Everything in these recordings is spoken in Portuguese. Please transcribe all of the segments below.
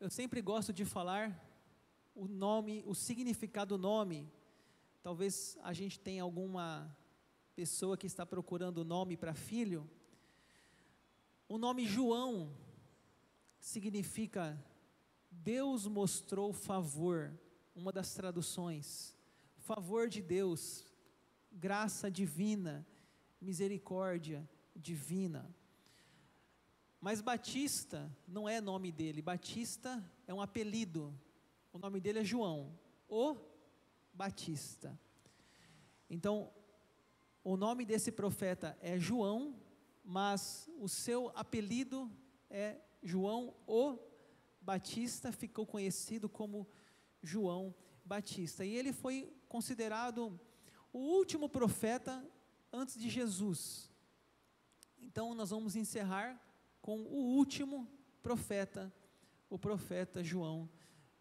Eu sempre gosto de falar o nome, o significado do nome. Talvez a gente tenha alguma pessoa que está procurando nome para filho. O nome João significa Deus mostrou favor, uma das traduções. Favor de Deus, graça divina, misericórdia divina. Mas Batista não é nome dele, Batista é um apelido. O nome dele é João, o Batista. Então, o nome desse profeta é João, mas o seu apelido é João o Batista, ficou conhecido como João Batista. E ele foi considerado o último profeta antes de Jesus. Então, nós vamos encerrar com o último profeta, o profeta João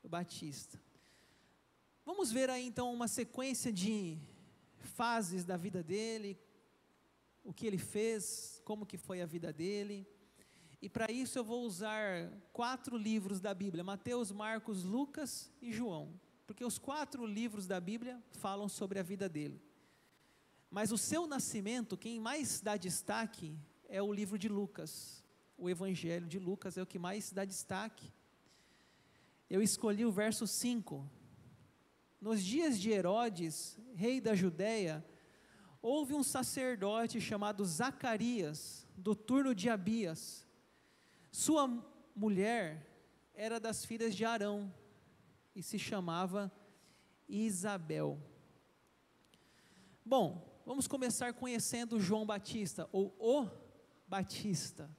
Batista. Vamos ver aí então uma sequência de fases da vida dele, o que ele fez, como que foi a vida dele. E para isso eu vou usar quatro livros da Bíblia: Mateus, Marcos, Lucas e João. Porque os quatro livros da Bíblia falam sobre a vida dele. Mas o seu nascimento, quem mais dá destaque é o livro de Lucas o Evangelho de Lucas é o que mais dá destaque. Eu escolhi o verso 5. Nos dias de Herodes, rei da Judéia, houve um sacerdote chamado Zacarias, do turno de Abias. Sua mulher era das filhas de Arão e se chamava Isabel. Bom, vamos começar conhecendo João Batista, ou o Batista.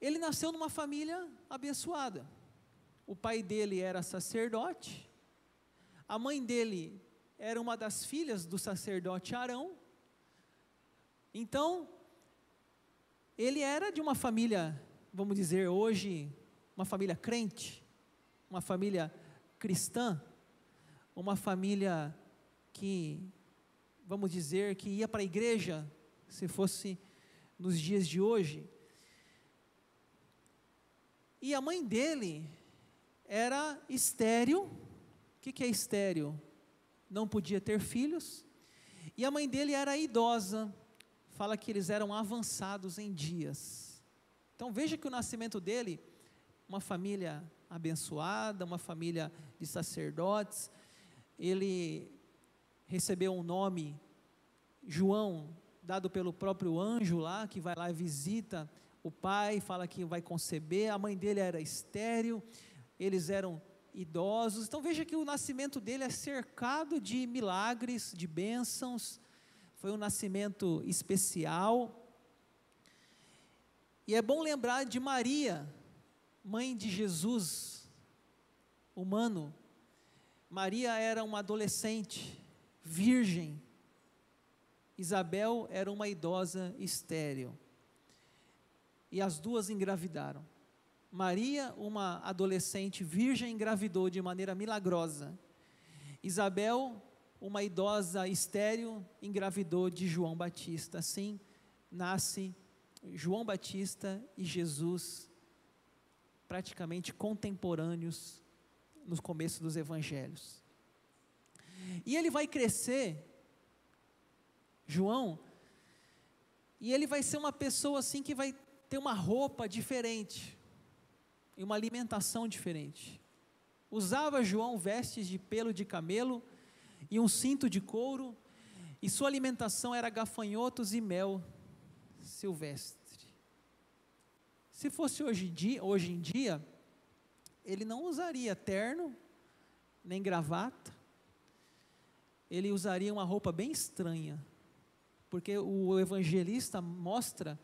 Ele nasceu numa família abençoada. O pai dele era sacerdote, a mãe dele era uma das filhas do sacerdote Arão. Então, ele era de uma família, vamos dizer hoje, uma família crente, uma família cristã, uma família que, vamos dizer, que ia para a igreja, se fosse nos dias de hoje. E a mãe dele era estéril. O que, que é estéril? Não podia ter filhos. E a mãe dele era idosa. Fala que eles eram avançados em dias. Então veja que o nascimento dele, uma família abençoada, uma família de sacerdotes. Ele recebeu um nome, João, dado pelo próprio anjo lá, que vai lá e visita o pai fala que vai conceber, a mãe dele era estéril, eles eram idosos. Então veja que o nascimento dele é cercado de milagres, de bênçãos. Foi um nascimento especial. E é bom lembrar de Maria, mãe de Jesus, humano. Maria era uma adolescente, virgem. Isabel era uma idosa estéril e as duas engravidaram. Maria, uma adolescente virgem, engravidou de maneira milagrosa. Isabel, uma idosa estéril, engravidou de João Batista. Assim nasce João Batista e Jesus, praticamente contemporâneos no começo dos evangelhos. E ele vai crescer, João, e ele vai ser uma pessoa assim que vai ter uma roupa diferente e uma alimentação diferente. Usava João vestes de pelo de camelo e um cinto de couro, e sua alimentação era gafanhotos e mel silvestre. Se fosse hoje em dia, hoje em dia ele não usaria terno, nem gravata, ele usaria uma roupa bem estranha, porque o evangelista mostra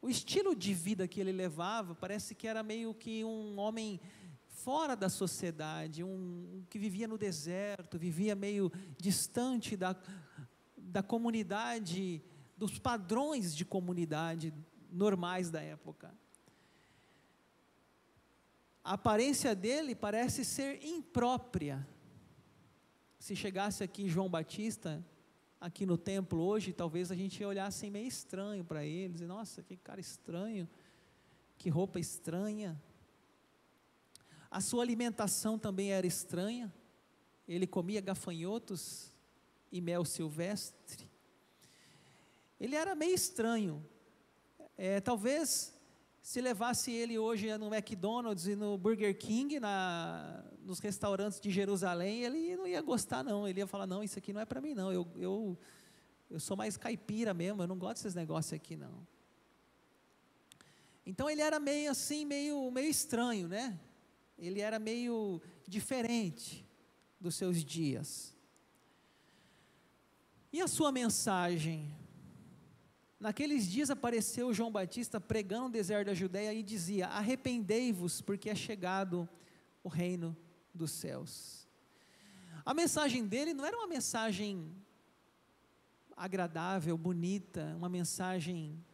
o estilo de vida que ele levava parece que era meio que um homem fora da sociedade, um, que vivia no deserto, vivia meio distante da, da comunidade, dos padrões de comunidade normais da época. A aparência dele parece ser imprópria. Se chegasse aqui João Batista, aqui no templo hoje, talvez a gente olhar assim meio estranho para eles, e nossa, que cara estranho, que roupa estranha. A sua alimentação também era estranha. Ele comia gafanhotos e mel silvestre. Ele era meio estranho. É, talvez se levasse ele hoje no McDonald's e no Burger King, na, nos restaurantes de Jerusalém, ele não ia gostar, não. Ele ia falar: não, isso aqui não é para mim, não. Eu, eu, eu sou mais caipira mesmo, eu não gosto desses negócios aqui, não. Então ele era meio assim, meio, meio estranho, né? Ele era meio diferente dos seus dias. E a sua mensagem? Naqueles dias apareceu João Batista pregando no deserto da Judéia e dizia: Arrependei-vos, porque é chegado o reino dos céus. A mensagem dele não era uma mensagem agradável, bonita, uma mensagem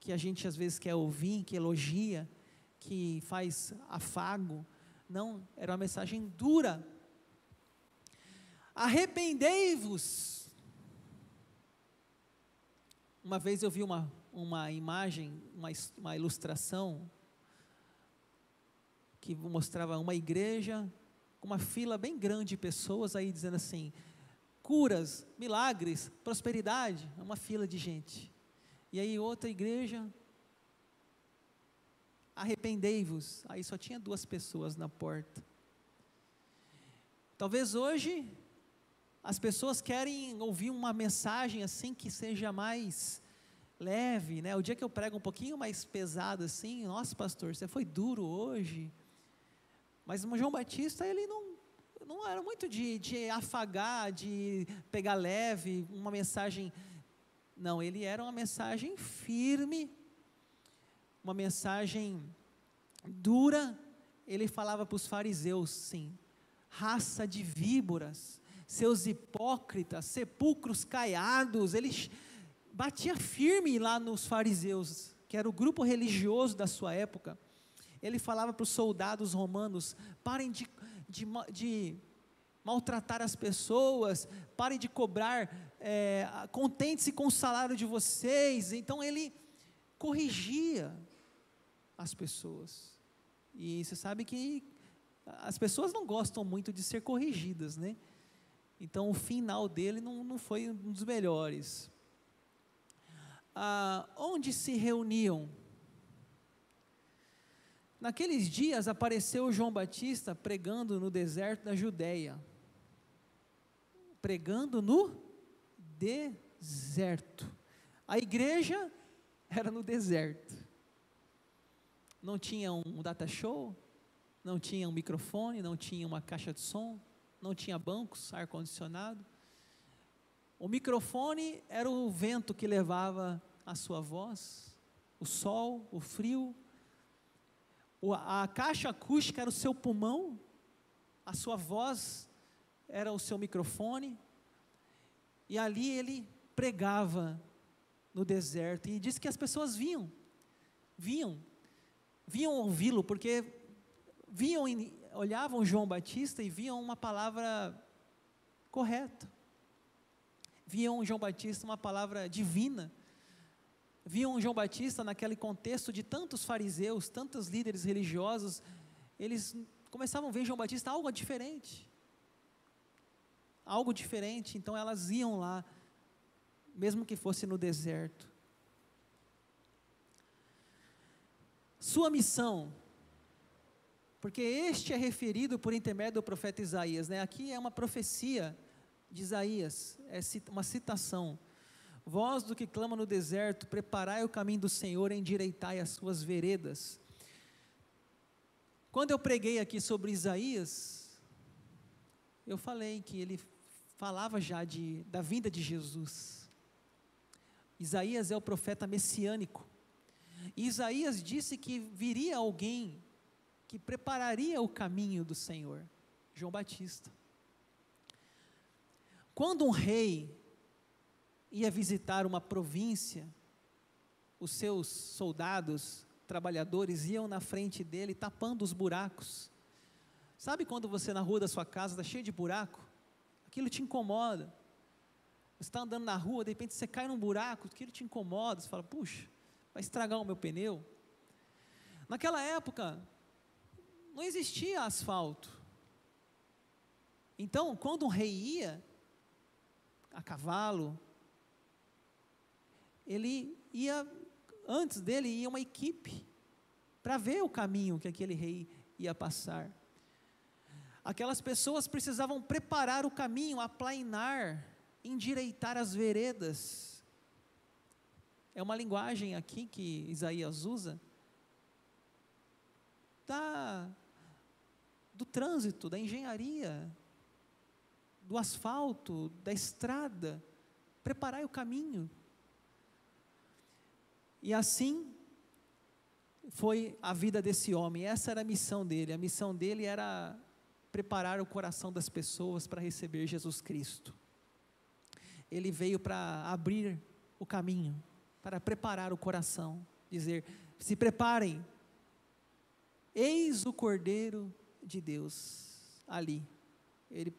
que a gente às vezes quer ouvir, que elogia, que faz afago. Não, era uma mensagem dura. Arrependei-vos uma vez eu vi uma, uma imagem, uma, uma ilustração, que mostrava uma igreja com uma fila bem grande de pessoas aí dizendo assim: curas, milagres, prosperidade, é uma fila de gente. E aí outra igreja, arrependei-vos. Aí só tinha duas pessoas na porta. Talvez hoje as pessoas querem ouvir uma mensagem assim que seja mais leve, né? O dia que eu prego um pouquinho mais pesado assim, nossa pastor, você foi duro hoje. Mas o João Batista, ele não, não era muito de, de afagar, de pegar leve, uma mensagem. Não, ele era uma mensagem firme, uma mensagem dura. Ele falava para os fariseus, sim, raça de víboras seus hipócritas, sepulcros caiados, ele batia firme lá nos fariseus, que era o grupo religioso da sua época. Ele falava para os soldados romanos: parem de, de, de maltratar as pessoas, parem de cobrar, é, contente-se com o salário de vocês. Então ele corrigia as pessoas. E você sabe que as pessoas não gostam muito de ser corrigidas, né? Então o final dele não, não foi um dos melhores. Ah, onde se reuniam? Naqueles dias apareceu João Batista pregando no deserto da Judéia. Pregando no deserto. A igreja era no deserto. Não tinha um data show, não tinha um microfone, não tinha uma caixa de som não tinha bancos, ar-condicionado. O microfone era o vento que levava a sua voz, o sol, o frio. A caixa acústica era o seu pulmão, a sua voz era o seu microfone. E ali ele pregava no deserto e disse que as pessoas vinham, vinham, vinham ouvi-lo, porque vinham olhavam João Batista e viam uma palavra correta. Viam João Batista uma palavra divina. Viam João Batista naquele contexto de tantos fariseus, tantos líderes religiosos, eles começavam a ver João Batista algo diferente. Algo diferente, então elas iam lá, mesmo que fosse no deserto. Sua missão porque este é referido por intermédio do profeta Isaías, né? Aqui é uma profecia de Isaías, é uma citação. Voz do que clama no deserto, preparai o caminho do Senhor, endireitai as suas veredas. Quando eu preguei aqui sobre Isaías, eu falei que ele falava já de, da vinda de Jesus. Isaías é o profeta messiânico. E Isaías disse que viria alguém que prepararia o caminho do Senhor, João Batista. Quando um rei ia visitar uma província, os seus soldados, trabalhadores, iam na frente dele tapando os buracos. Sabe quando você na rua da sua casa está cheio de buraco? Aquilo te incomoda. Você está andando na rua, de repente você cai num buraco, aquilo te incomoda. Você fala, puxa, vai estragar o meu pneu. Naquela época, não existia asfalto. Então, quando um rei ia a cavalo, ele ia, antes dele ia uma equipe para ver o caminho que aquele rei ia passar. Aquelas pessoas precisavam preparar o caminho, aplainar, endireitar as veredas. É uma linguagem aqui que Isaías usa da, do trânsito, da engenharia, do asfalto, da estrada, preparar o caminho. E assim foi a vida desse homem, essa era a missão dele. A missão dele era preparar o coração das pessoas para receber Jesus Cristo. Ele veio para abrir o caminho, para preparar o coração, dizer: se preparem, eis o Cordeiro de Deus ali. Ele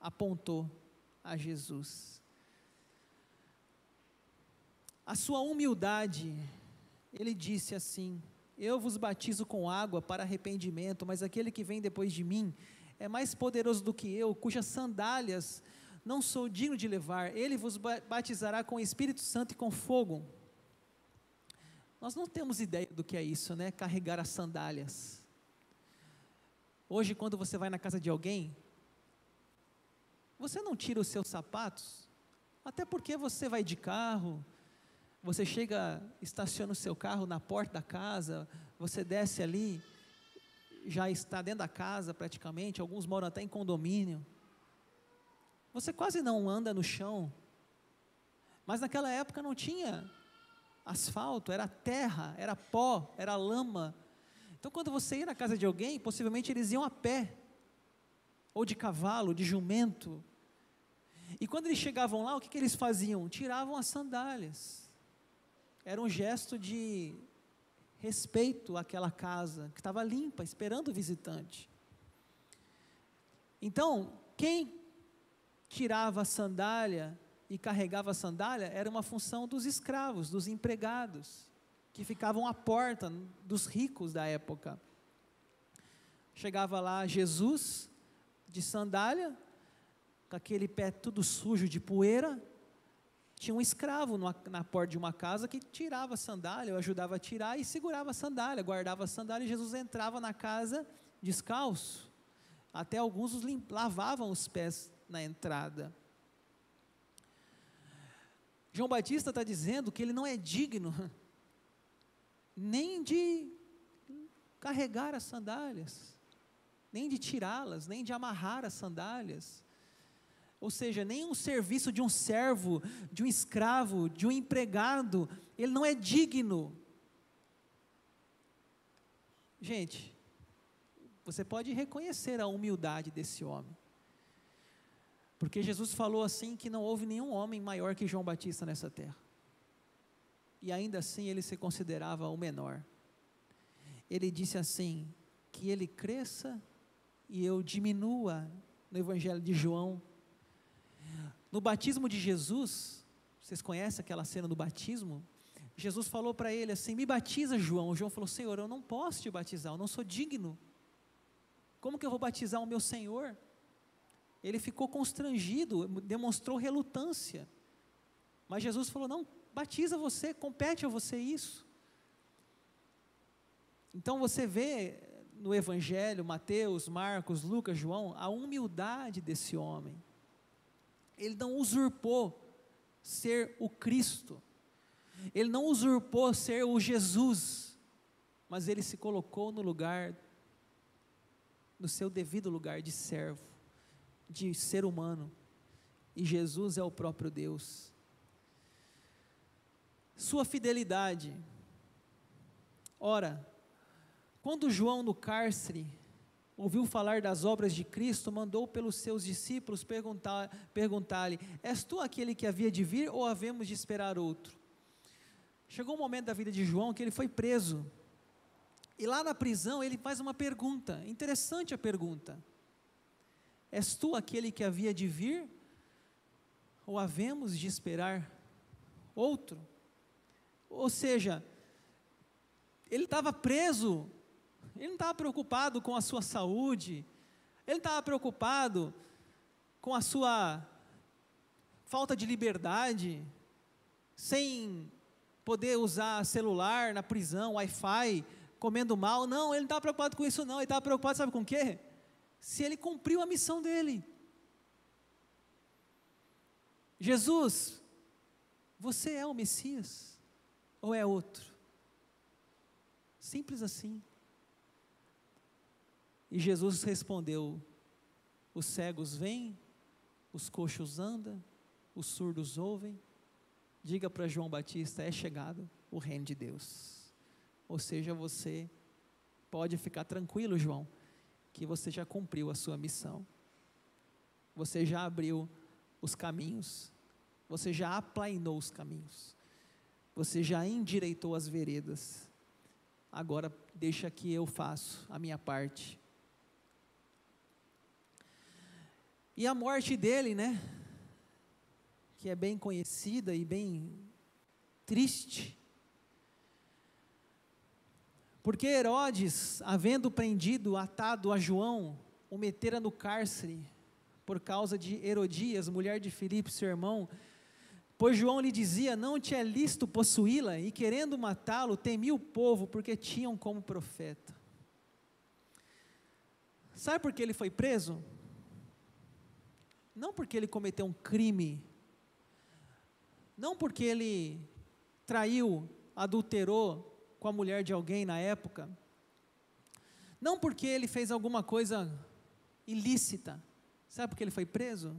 apontou a Jesus. A sua humildade, ele disse assim: Eu vos batizo com água para arrependimento, mas aquele que vem depois de mim é mais poderoso do que eu, cujas sandálias não sou digno de levar. Ele vos batizará com o Espírito Santo e com fogo. Nós não temos ideia do que é isso, né? Carregar as sandálias. Hoje, quando você vai na casa de alguém, você não tira os seus sapatos, até porque você vai de carro, você chega, estaciona o seu carro na porta da casa, você desce ali, já está dentro da casa praticamente, alguns moram até em condomínio. Você quase não anda no chão. Mas naquela época não tinha asfalto, era terra, era pó, era lama. Então quando você ia na casa de alguém, possivelmente eles iam a pé, ou de cavalo, de jumento. E quando eles chegavam lá, o que, que eles faziam? Tiravam as sandálias. Era um gesto de respeito àquela casa que estava limpa, esperando o visitante. Então, quem tirava a sandália e carregava a sandália era uma função dos escravos, dos empregados, que ficavam à porta dos ricos da época. Chegava lá Jesus de sandália, com aquele pé tudo sujo de poeira, tinha um escravo numa, na porta de uma casa que tirava a sandália, eu ajudava a tirar e segurava a sandália, guardava a sandália e Jesus entrava na casa descalço. Até alguns os lavavam os pés na entrada. João Batista está dizendo que ele não é digno nem de carregar as sandálias, nem de tirá-las, nem de amarrar as sandálias ou seja, nem um serviço de um servo, de um escravo, de um empregado, ele não é digno. Gente, você pode reconhecer a humildade desse homem. Porque Jesus falou assim que não houve nenhum homem maior que João Batista nessa terra. E ainda assim ele se considerava o menor. Ele disse assim: que ele cresça e eu diminua no Evangelho de João no batismo de Jesus, vocês conhecem aquela cena do batismo? Jesus falou para ele assim: Me batiza, João. João falou: Senhor, eu não posso te batizar, eu não sou digno. Como que eu vou batizar o meu Senhor? Ele ficou constrangido, demonstrou relutância. Mas Jesus falou: Não, batiza você, compete a você isso. Então você vê no Evangelho, Mateus, Marcos, Lucas, João, a humildade desse homem ele não usurpou ser o Cristo, ele não usurpou ser o Jesus, mas ele se colocou no lugar, no seu devido lugar de servo, de ser humano, e Jesus é o próprio Deus. Sua fidelidade. Ora, quando João no cárcere ouviu falar das obras de Cristo, mandou pelos seus discípulos perguntar-lhe: perguntar És tu aquele que havia de vir ou havemos de esperar outro? Chegou um momento da vida de João que ele foi preso. E lá na prisão ele faz uma pergunta, interessante a pergunta: És tu aquele que havia de vir ou havemos de esperar outro? Ou seja, ele estava preso ele não estava preocupado com a sua saúde, ele estava preocupado com a sua falta de liberdade, sem poder usar celular na prisão, Wi-Fi, comendo mal. Não, ele não estava preocupado com isso, não. Ele estava preocupado, sabe com o quê? Se ele cumpriu a missão dele. Jesus, você é o Messias ou é outro? Simples assim. E Jesus respondeu: Os cegos vêm, os coxos andam, os surdos ouvem. Diga para João Batista: é chegado o reino de Deus. Ou seja, você pode ficar tranquilo, João, que você já cumpriu a sua missão. Você já abriu os caminhos. Você já aplainou os caminhos. Você já endireitou as veredas. Agora deixa que eu faço a minha parte. E a morte dele, né? Que é bem conhecida e bem triste. Porque Herodes, havendo prendido, atado a João, o metera no cárcere, por causa de Herodias, mulher de Filipe, seu irmão, pois João lhe dizia: Não te é lícito possuí-la, e querendo matá-lo, temia o povo, porque tinham como profeta. Sabe por que ele foi preso? Não porque ele cometeu um crime, não porque ele traiu, adulterou com a mulher de alguém na época, não porque ele fez alguma coisa ilícita, sabe por que ele foi preso?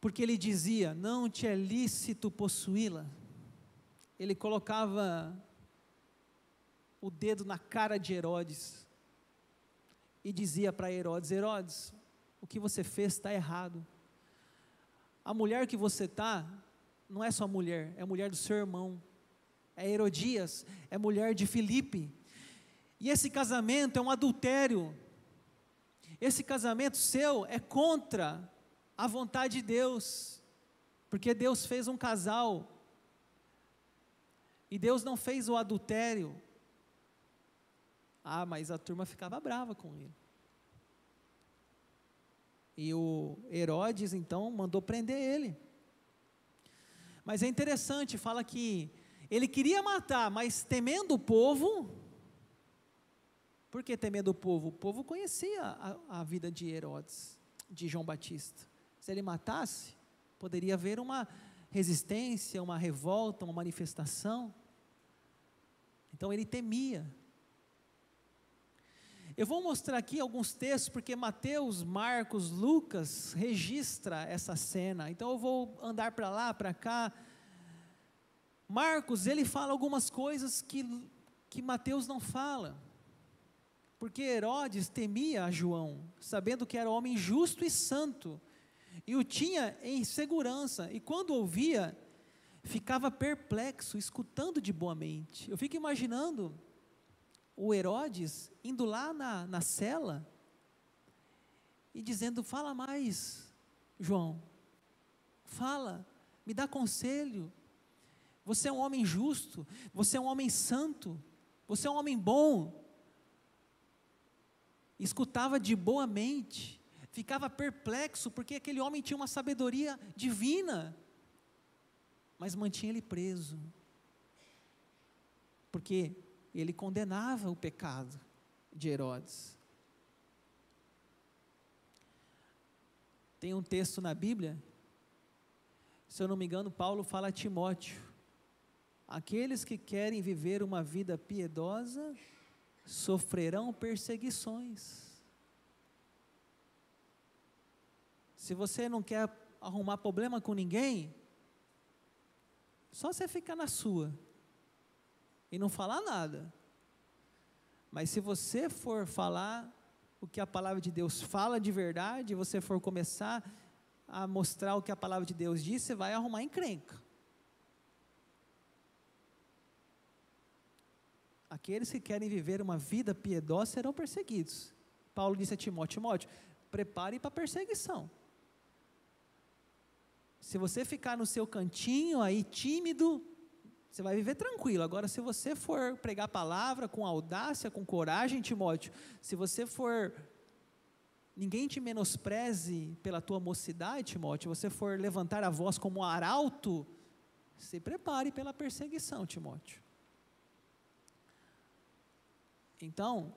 Porque ele dizia: Não te é lícito possuí-la. Ele colocava o dedo na cara de Herodes e dizia para Herodes: Herodes, o que você fez está errado. A mulher que você está, não é sua mulher, é a mulher do seu irmão. É Herodias, é mulher de Filipe. E esse casamento é um adultério. Esse casamento seu é contra a vontade de Deus. Porque Deus fez um casal. E Deus não fez o adultério. Ah, mas a turma ficava brava com ele. E o Herodes então mandou prender ele. Mas é interessante, fala que ele queria matar, mas temendo o povo. Por que temendo o povo? O povo conhecia a, a vida de Herodes, de João Batista. Se ele matasse, poderia haver uma resistência, uma revolta, uma manifestação. Então ele temia. Eu vou mostrar aqui alguns textos, porque Mateus, Marcos, Lucas registra essa cena. Então eu vou andar para lá, para cá. Marcos, ele fala algumas coisas que, que Mateus não fala. Porque Herodes temia a João, sabendo que era homem justo e santo, e o tinha em segurança, e quando ouvia, ficava perplexo, escutando de boa mente. Eu fico imaginando o Herodes indo lá na, na cela e dizendo: Fala mais, João, fala, me dá conselho. Você é um homem justo, você é um homem santo, você é um homem bom. Escutava de boa mente, ficava perplexo, porque aquele homem tinha uma sabedoria divina, mas mantinha ele preso. Porque ele condenava o pecado de Herodes. Tem um texto na Bíblia, se eu não me engano, Paulo fala a Timóteo: aqueles que querem viver uma vida piedosa sofrerão perseguições. Se você não quer arrumar problema com ninguém, só você ficar na sua e não falar nada. Mas se você for falar o que a palavra de Deus fala de verdade, você for começar a mostrar o que a palavra de Deus diz, você vai arrumar encrenca. Aqueles que querem viver uma vida piedosa serão perseguidos. Paulo disse a Timóteo: Timóteo, prepare para a perseguição. Se você ficar no seu cantinho aí tímido, você vai viver tranquilo. Agora, se você for pregar a palavra com audácia, com coragem, Timóteo, se você for. Ninguém te menospreze pela tua mocidade, Timóteo, você for levantar a voz como arauto, se prepare pela perseguição, Timóteo. Então,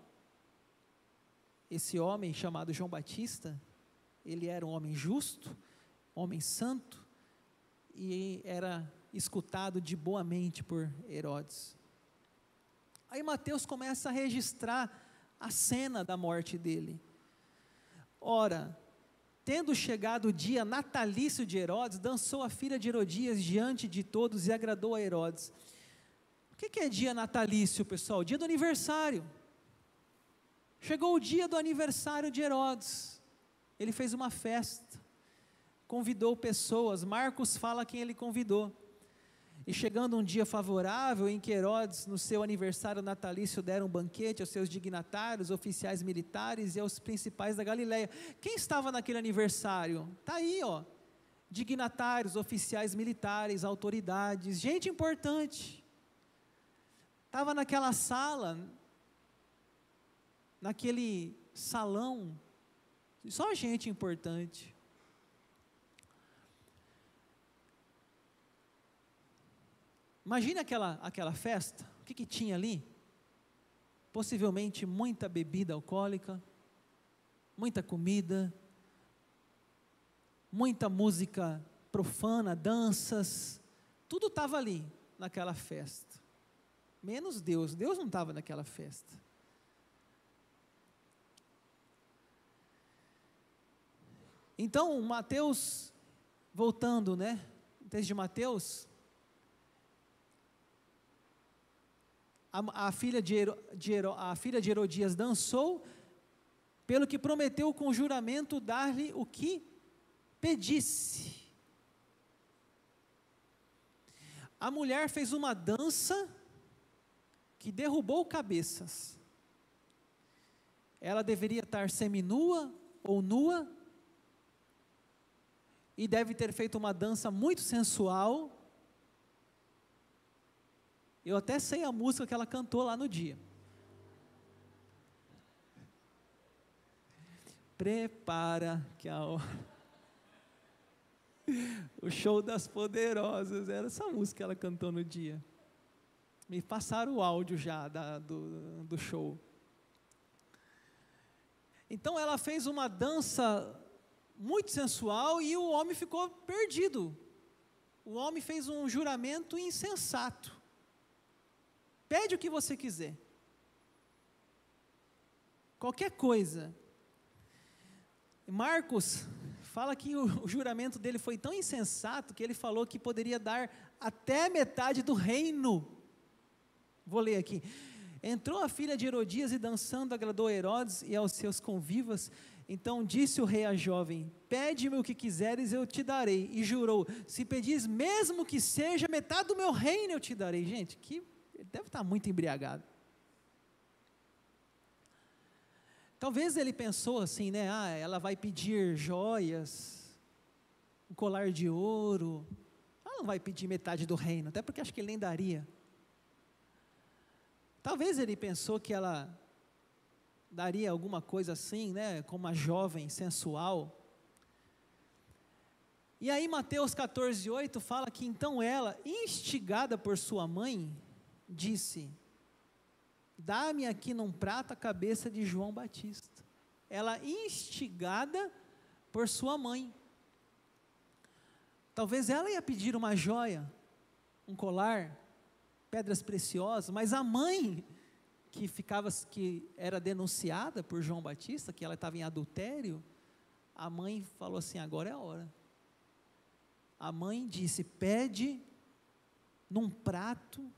esse homem chamado João Batista, ele era um homem justo, homem santo, e era escutado de boa mente por Herodes. Aí Mateus começa a registrar a cena da morte dele. Ora, tendo chegado o dia natalício de Herodes, dançou a filha de Herodias diante de todos e agradou a Herodes. O que é dia natalício, pessoal? Dia do aniversário. Chegou o dia do aniversário de Herodes. Ele fez uma festa, convidou pessoas. Marcos fala quem ele convidou. E chegando um dia favorável em que Herodes, no seu aniversário natalício, deram um banquete aos seus dignatários, oficiais militares e aos principais da Galileia. Quem estava naquele aniversário? Está aí, ó. Dignatários, oficiais militares, autoridades, gente importante. Estava naquela sala, naquele salão, só gente importante. Imagine aquela, aquela festa, o que, que tinha ali? Possivelmente muita bebida alcoólica, muita comida, muita música profana, danças, tudo estava ali naquela festa. Menos Deus, Deus não estava naquela festa. Então, Mateus, voltando, né? O texto de Mateus, a, a, filha, de, de, a filha de Herodias dançou, pelo que prometeu com juramento dar-lhe o que pedisse. A mulher fez uma dança que derrubou cabeças. Ela deveria estar seminua ou nua, e deve ter feito uma dança muito sensual, eu até sei a música que ela cantou lá no dia. Prepara que a hora. O show das poderosas, era essa música que ela cantou no dia. Me passaram o áudio já da, do, do show. Então ela fez uma dança muito sensual e o homem ficou perdido. O homem fez um juramento insensato. Pede o que você quiser. Qualquer coisa. Marcos fala que o, o, juramento dele foi tão insensato que ele falou que poderia dar até metade do reino. Vou ler aqui. Entrou a filha de Herodias e dançando agradou a Herodes e aos seus convivas. Então disse o rei à jovem: Pede-me o que quiseres, eu te darei. E jurou: Se pedis mesmo que seja metade do meu reino, eu te darei. Gente, que ele deve estar muito embriagado. Talvez ele pensou assim, né? Ah, ela vai pedir joias, um colar de ouro. Ela não vai pedir metade do reino, até porque acho que ele nem daria. Talvez ele pensou que ela daria alguma coisa assim, né? Como uma jovem sensual. E aí Mateus 14, 8 fala que então ela, instigada por sua mãe, disse: Dá-me aqui num prato a cabeça de João Batista. Ela instigada por sua mãe. Talvez ela ia pedir uma joia, um colar, pedras preciosas, mas a mãe que ficava que era denunciada por João Batista, que ela estava em adultério, a mãe falou assim: "Agora é a hora". A mãe disse: "Pede num prato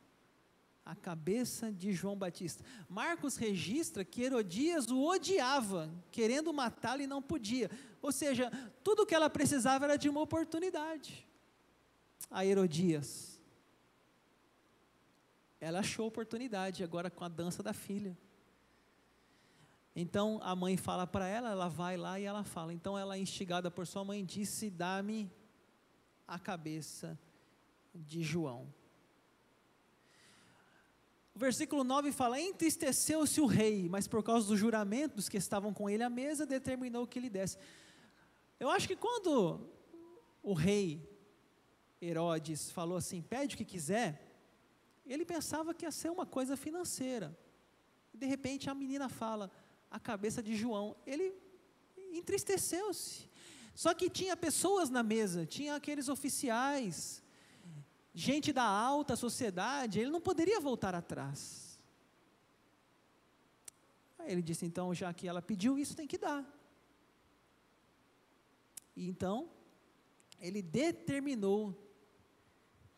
a cabeça de João Batista. Marcos registra que Herodias o odiava, querendo matá-lo e não podia. Ou seja, tudo o que ela precisava era de uma oportunidade. A Herodias. Ela achou oportunidade agora com a dança da filha. Então a mãe fala para ela, ela vai lá e ela fala. Então ela, instigada por sua mãe, disse: Dá-me a cabeça de João. O versículo 9 fala: Entristeceu-se o rei, mas por causa dos juramentos que estavam com ele à mesa, determinou que ele desse. Eu acho que quando o rei Herodes falou assim: pede o que quiser, ele pensava que ia ser uma coisa financeira. De repente a menina fala: a cabeça de João. Ele entristeceu-se. Só que tinha pessoas na mesa, tinha aqueles oficiais, gente da alta sociedade, ele não poderia voltar atrás. Aí ele disse: então, já que ela pediu isso, tem que dar. E então, ele determinou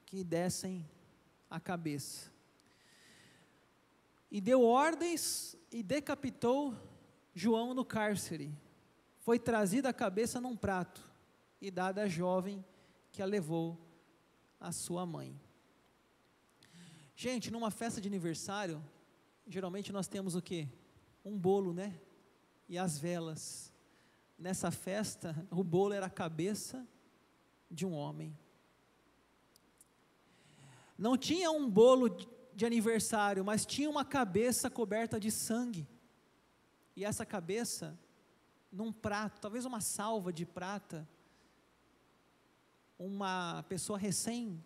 que dessem a cabeça. E deu ordens e decapitou João no cárcere. Foi trazida a cabeça num prato e dada à jovem que a levou à sua mãe. Gente, numa festa de aniversário, geralmente nós temos o quê? Um bolo, né? E as velas. Nessa festa, o bolo era a cabeça de um homem. Não tinha um bolo de aniversário, mas tinha uma cabeça coberta de sangue. E essa cabeça, num prato, talvez uma salva de prata, uma pessoa recém,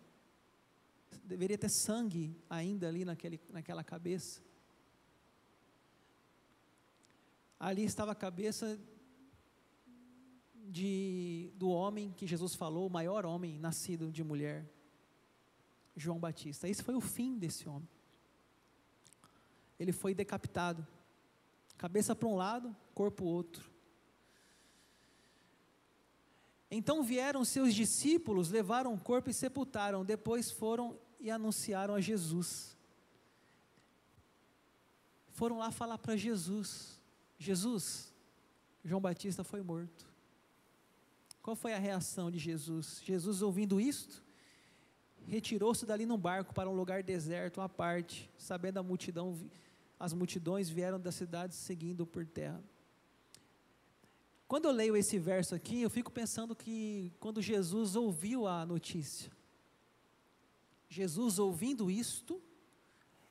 deveria ter sangue ainda ali naquele, naquela cabeça. Ali estava a cabeça de, do homem que Jesus falou, o maior homem nascido de mulher, João Batista. Esse foi o fim desse homem. Ele foi decapitado, cabeça para um lado, corpo outro. Então vieram seus discípulos, levaram o corpo e sepultaram. Depois foram e anunciaram a Jesus. Foram lá falar para Jesus: Jesus, João Batista foi morto. Qual foi a reação de Jesus? Jesus, ouvindo isto, retirou-se dali num barco para um lugar deserto à parte, sabendo a multidão, as multidões vieram da cidade seguindo por terra. Quando eu leio esse verso aqui, eu fico pensando que quando Jesus ouviu a notícia, Jesus ouvindo isto,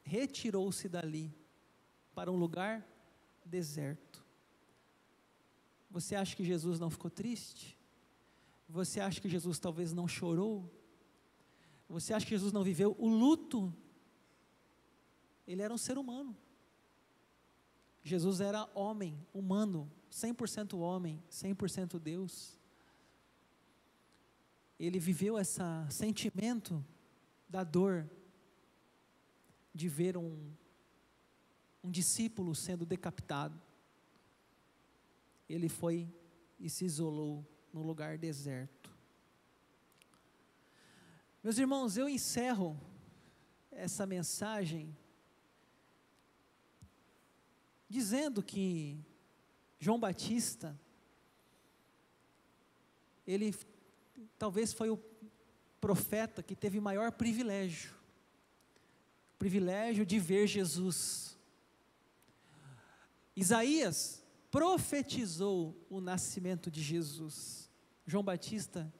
retirou-se dali para um lugar deserto. Você acha que Jesus não ficou triste? Você acha que Jesus talvez não chorou? Você acha que Jesus não viveu o luto? Ele era um ser humano. Jesus era homem, humano, 100% homem, 100% Deus. Ele viveu esse sentimento da dor de ver um, um discípulo sendo decapitado. Ele foi e se isolou no lugar deserto. Meus irmãos, eu encerro essa mensagem dizendo que João Batista, ele talvez foi o profeta que teve maior privilégio, privilégio de ver Jesus. Isaías profetizou o nascimento de Jesus. João Batista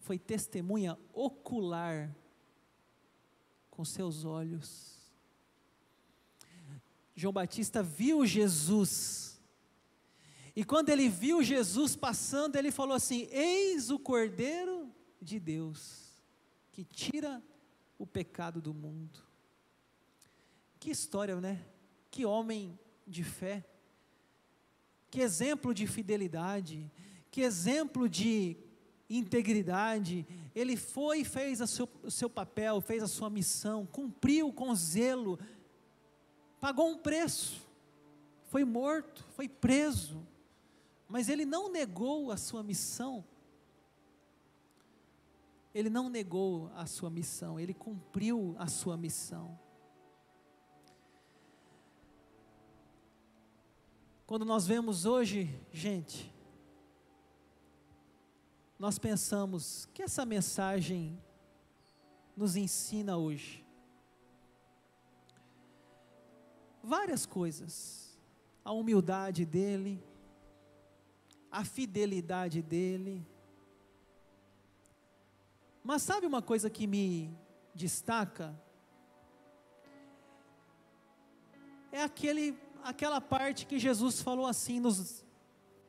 foi testemunha ocular com seus olhos. João Batista viu Jesus. E quando ele viu Jesus passando, ele falou assim: Eis o Cordeiro de Deus, que tira o pecado do mundo. Que história, né? Que homem de fé. Que exemplo de fidelidade que exemplo de integridade, ele foi e fez seu, o seu papel, fez a sua missão, cumpriu com zelo, pagou um preço, foi morto, foi preso, mas ele não negou a sua missão, ele não negou a sua missão, ele cumpriu a sua missão. Quando nós vemos hoje, gente, nós pensamos que essa mensagem nos ensina hoje? Várias coisas. A humildade dele, a fidelidade dele. Mas sabe uma coisa que me destaca? é aquele, aquela parte que Jesus falou assim nos,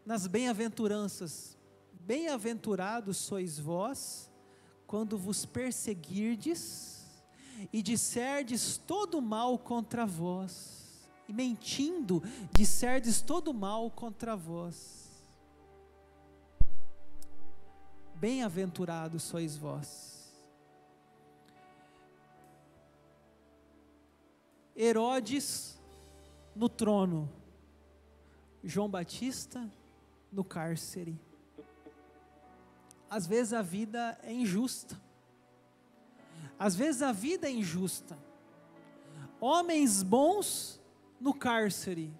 nas bem-aventuranças: Bem-aventurados sois vós, quando vos perseguirdes e disserdes todo mal contra vós, e mentindo, disserdes todo mal contra vós. Bem-aventurados sois vós. Herodes no trono, João Batista no cárcere. Às vezes a vida é injusta. Às vezes a vida é injusta. Homens bons no cárcere,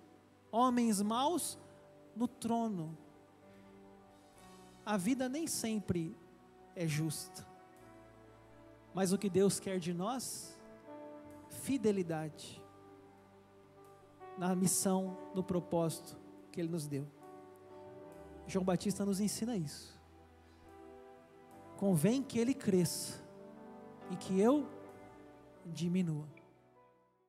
homens maus no trono. A vida nem sempre é justa. Mas o que Deus quer de nós? Fidelidade na missão, no propósito que Ele nos deu. João Batista nos ensina isso. Convém que ele cresça e que eu diminua.